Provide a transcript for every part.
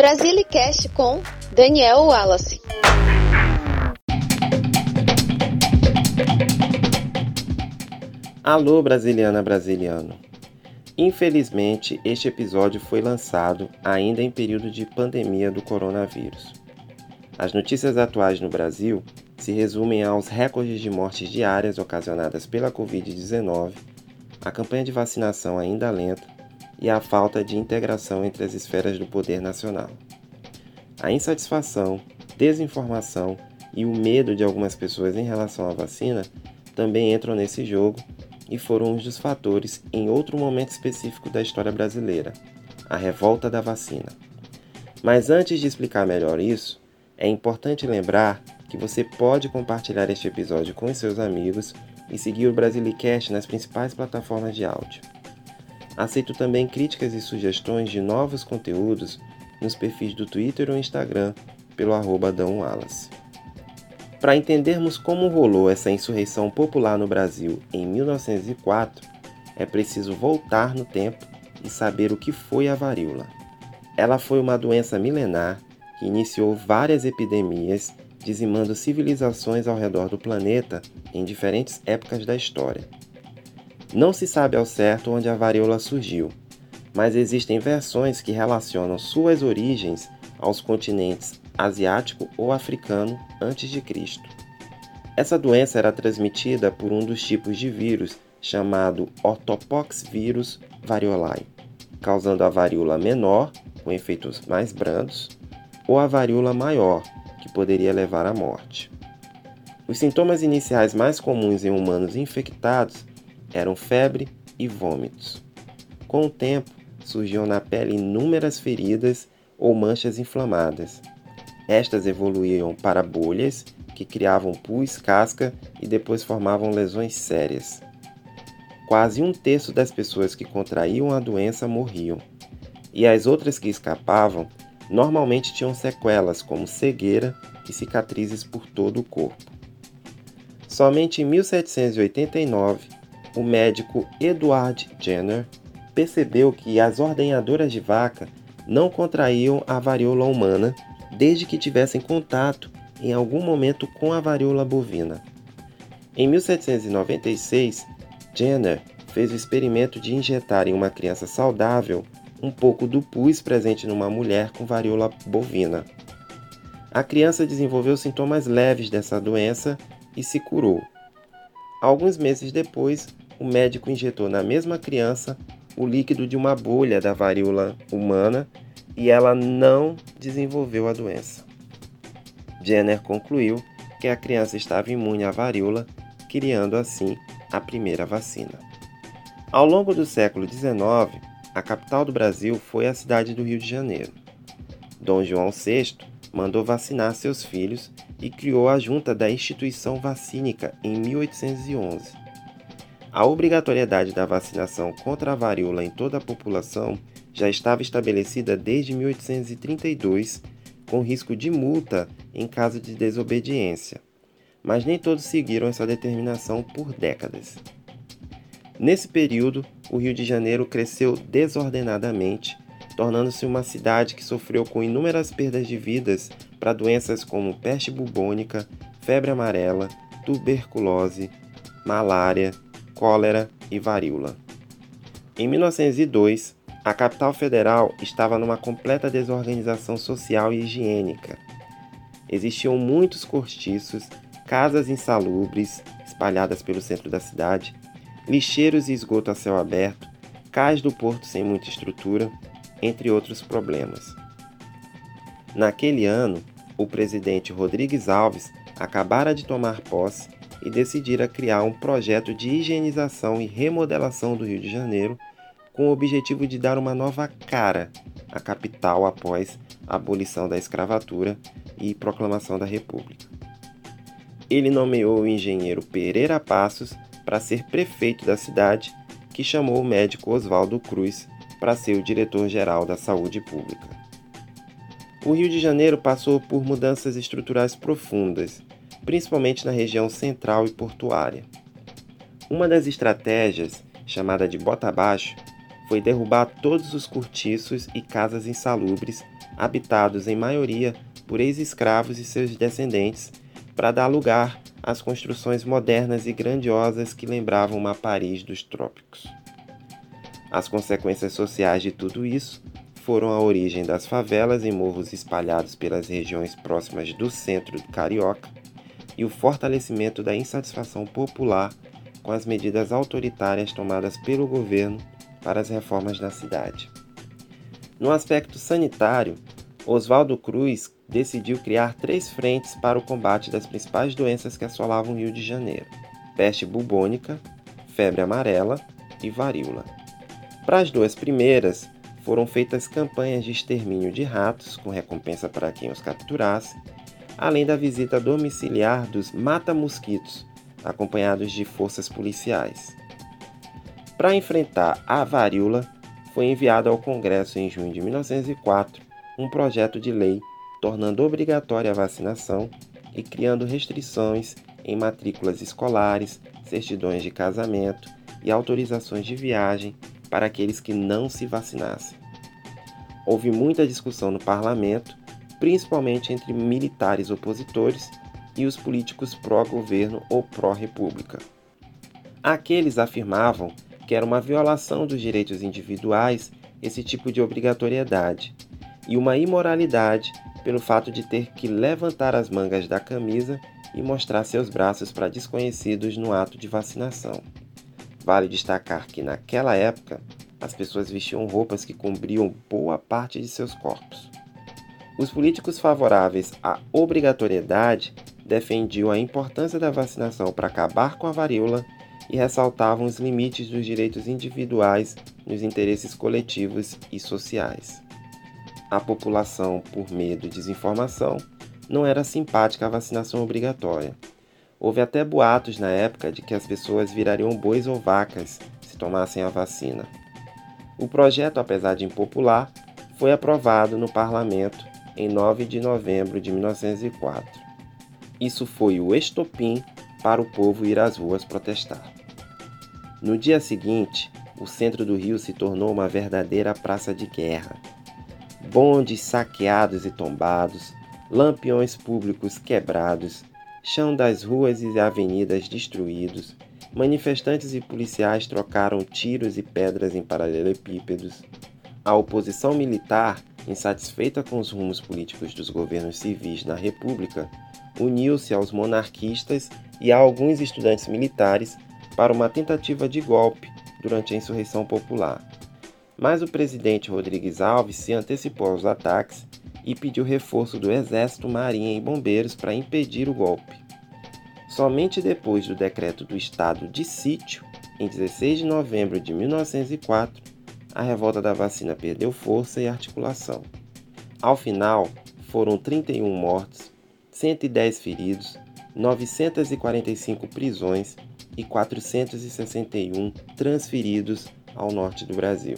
Brasilicast com Daniel Wallace. Alô, brasiliana brasiliano. Infelizmente, este episódio foi lançado ainda em período de pandemia do coronavírus. As notícias atuais no Brasil se resumem aos recordes de mortes diárias ocasionadas pela Covid-19, a campanha de vacinação ainda lenta e a falta de integração entre as esferas do poder nacional. A insatisfação, desinformação e o medo de algumas pessoas em relação à vacina também entram nesse jogo e foram um dos fatores em outro momento específico da história brasileira, a revolta da vacina. Mas antes de explicar melhor isso, é importante lembrar que você pode compartilhar este episódio com seus amigos e seguir o Brasilicast nas principais plataformas de áudio. Aceito também críticas e sugestões de novos conteúdos nos perfis do Twitter ou Instagram pelo arroba. Para entendermos como rolou essa insurreição popular no Brasil em 1904, é preciso voltar no tempo e saber o que foi a varíola. Ela foi uma doença milenar que iniciou várias epidemias, dizimando civilizações ao redor do planeta em diferentes épocas da história. Não se sabe ao certo onde a varíola surgiu, mas existem versões que relacionam suas origens aos continentes asiático ou africano antes de Cristo. Essa doença era transmitida por um dos tipos de vírus chamado ortopoxvirus variolae, causando a varíola menor, com efeitos mais brandos, ou a varíola maior, que poderia levar à morte. Os sintomas iniciais mais comuns em humanos infectados eram febre e vômitos. Com o tempo, surgiam na pele inúmeras feridas ou manchas inflamadas, estas evoluíam para bolhas, que criavam pus, casca e depois formavam lesões sérias. Quase um terço das pessoas que contraíam a doença morriam, e as outras que escapavam normalmente tinham sequelas como cegueira e cicatrizes por todo o corpo. Somente em 1789, o médico Edward Jenner percebeu que as ordenhadoras de vaca não contraíam a varíola humana desde que tivessem contato em algum momento com a varíola bovina. Em 1796, Jenner fez o experimento de injetar em uma criança saudável um pouco do pus presente numa mulher com varíola bovina. A criança desenvolveu sintomas leves dessa doença e se curou. Alguns meses depois, o médico injetou na mesma criança o líquido de uma bolha da varíola humana e ela não desenvolveu a doença. Jenner concluiu que a criança estava imune à varíola, criando assim a primeira vacina. Ao longo do século XIX, a capital do Brasil foi a cidade do Rio de Janeiro. Dom João VI mandou vacinar seus filhos e criou a junta da instituição vacínica em 1811. A obrigatoriedade da vacinação contra a varíola em toda a população já estava estabelecida desde 1832, com risco de multa em caso de desobediência, mas nem todos seguiram essa determinação por décadas. Nesse período, o Rio de Janeiro cresceu desordenadamente, tornando-se uma cidade que sofreu com inúmeras perdas de vidas para doenças como peste bubônica, febre amarela, tuberculose, malária, cólera e varíola. Em 1902, a capital federal estava numa completa desorganização social e higiênica. Existiam muitos cortiços, casas insalubres espalhadas pelo centro da cidade, lixeiros e esgoto a céu aberto, cais do porto sem muita estrutura, entre outros problemas. Naquele ano, o presidente Rodrigues Alves acabara de tomar posse e decidira criar um projeto de higienização e remodelação do Rio de Janeiro com o objetivo de dar uma nova cara à capital após a abolição da escravatura e proclamação da República. Ele nomeou o engenheiro Pereira Passos para ser prefeito da cidade, que chamou o médico Oswaldo Cruz para ser o diretor-geral da saúde pública. O Rio de Janeiro passou por mudanças estruturais profundas, principalmente na região central e portuária. Uma das estratégias, chamada de bota abaixo, foi derrubar todos os cortiços e casas insalubres habitados em maioria por ex-escravos e seus descendentes, para dar lugar às construções modernas e grandiosas que lembravam uma Paris dos trópicos. As consequências sociais de tudo isso foram a origem das favelas e morros espalhados pelas regiões próximas do centro carioca e o fortalecimento da insatisfação popular com as medidas autoritárias tomadas pelo governo para as reformas na cidade. No aspecto sanitário, Oswaldo Cruz decidiu criar três frentes para o combate das principais doenças que assolavam o Rio de Janeiro: peste bubônica, febre amarela e varíola. Para as duas primeiras, foram feitas campanhas de extermínio de ratos, com recompensa para quem os capturasse, além da visita domiciliar dos mata-mosquitos, acompanhados de forças policiais. Para enfrentar a varíola, foi enviado ao Congresso em junho de 1904 um projeto de lei tornando obrigatória a vacinação e criando restrições em matrículas escolares, certidões de casamento e autorizações de viagem para aqueles que não se vacinassem. Houve muita discussão no parlamento, principalmente entre militares opositores e os políticos pró-governo ou pró-república. Aqueles afirmavam que era uma violação dos direitos individuais esse tipo de obrigatoriedade e uma imoralidade pelo fato de ter que levantar as mangas da camisa e mostrar seus braços para desconhecidos no ato de vacinação. Vale destacar que naquela época as pessoas vestiam roupas que cobriam boa parte de seus corpos. Os políticos favoráveis à obrigatoriedade defendiam a importância da vacinação para acabar com a varíola e ressaltavam os limites dos direitos individuais nos interesses coletivos e sociais. A população, por medo e desinformação, não era simpática à vacinação obrigatória. Houve até boatos na época de que as pessoas virariam bois ou vacas se tomassem a vacina. O projeto, apesar de impopular, foi aprovado no parlamento em 9 de novembro de 1904. Isso foi o estopim para o povo ir às ruas protestar. No dia seguinte, o centro do Rio se tornou uma verdadeira praça de guerra. Bondes saqueados e tombados, lampiões públicos quebrados, chão das ruas e avenidas destruídos, manifestantes e policiais trocaram tiros e pedras em paralelepípedos. A oposição militar, insatisfeita com os rumos políticos dos governos civis na República, uniu-se aos monarquistas e a alguns estudantes militares para uma tentativa de golpe durante a insurreição popular. Mas o presidente Rodrigues Alves se antecipou aos ataques e pediu reforço do Exército, Marinha e Bombeiros para impedir o golpe. Somente depois do decreto do estado de sítio, em 16 de novembro de 1904, a revolta da vacina perdeu força e articulação. Ao final, foram 31 mortos, 110 feridos, 945 prisões e 461 transferidos ao norte do Brasil.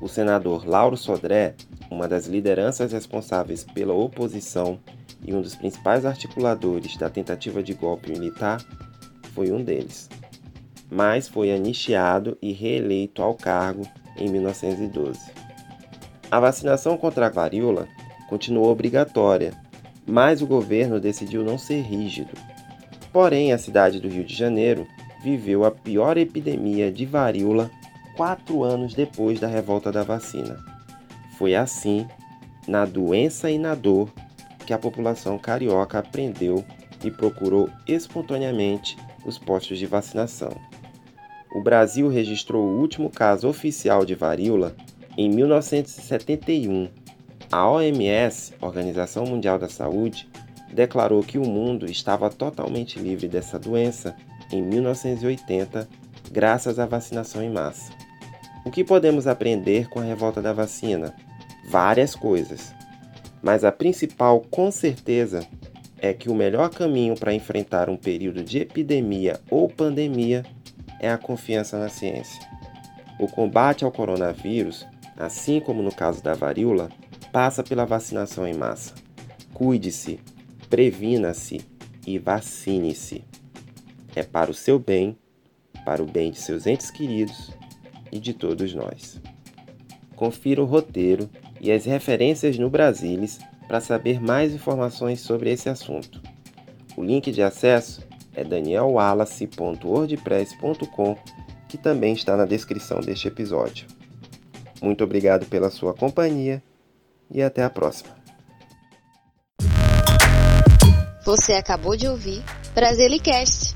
O senador Lauro Sodré, uma das lideranças responsáveis pela oposição e um dos principais articuladores da tentativa de golpe militar, foi um deles. Mas foi anistiado e reeleito ao cargo em 1912. A vacinação contra a varíola continuou obrigatória, mas o governo decidiu não ser rígido Porém, a cidade do Rio de Janeiro viveu a pior epidemia de varíola quatro anos depois da revolta da vacina. Foi assim, na doença e na dor, que a população carioca aprendeu e procurou espontaneamente os postos de vacinação. O Brasil registrou o último caso oficial de varíola em 1971. A OMS, Organização Mundial da Saúde, declarou que o mundo estava totalmente livre dessa doença em 1980, graças à vacinação em massa. O que podemos aprender com a revolta da vacina? Várias coisas. Mas a principal, com certeza, é que o melhor caminho para enfrentar um período de epidemia ou pandemia é a confiança na ciência. O combate ao coronavírus, assim como no caso da varíola, passa pela vacinação em massa. Cuide-se, previna-se e vacine-se. É para o seu bem, para o bem de seus entes queridos e de todos nós. Confira o roteiro e as referências no Brasilis para saber mais informações sobre esse assunto. O link de acesso é danielwallace.wordpress.com, que também está na descrição deste episódio. Muito obrigado pela sua companhia e até a próxima. Você acabou de ouvir Brasilicast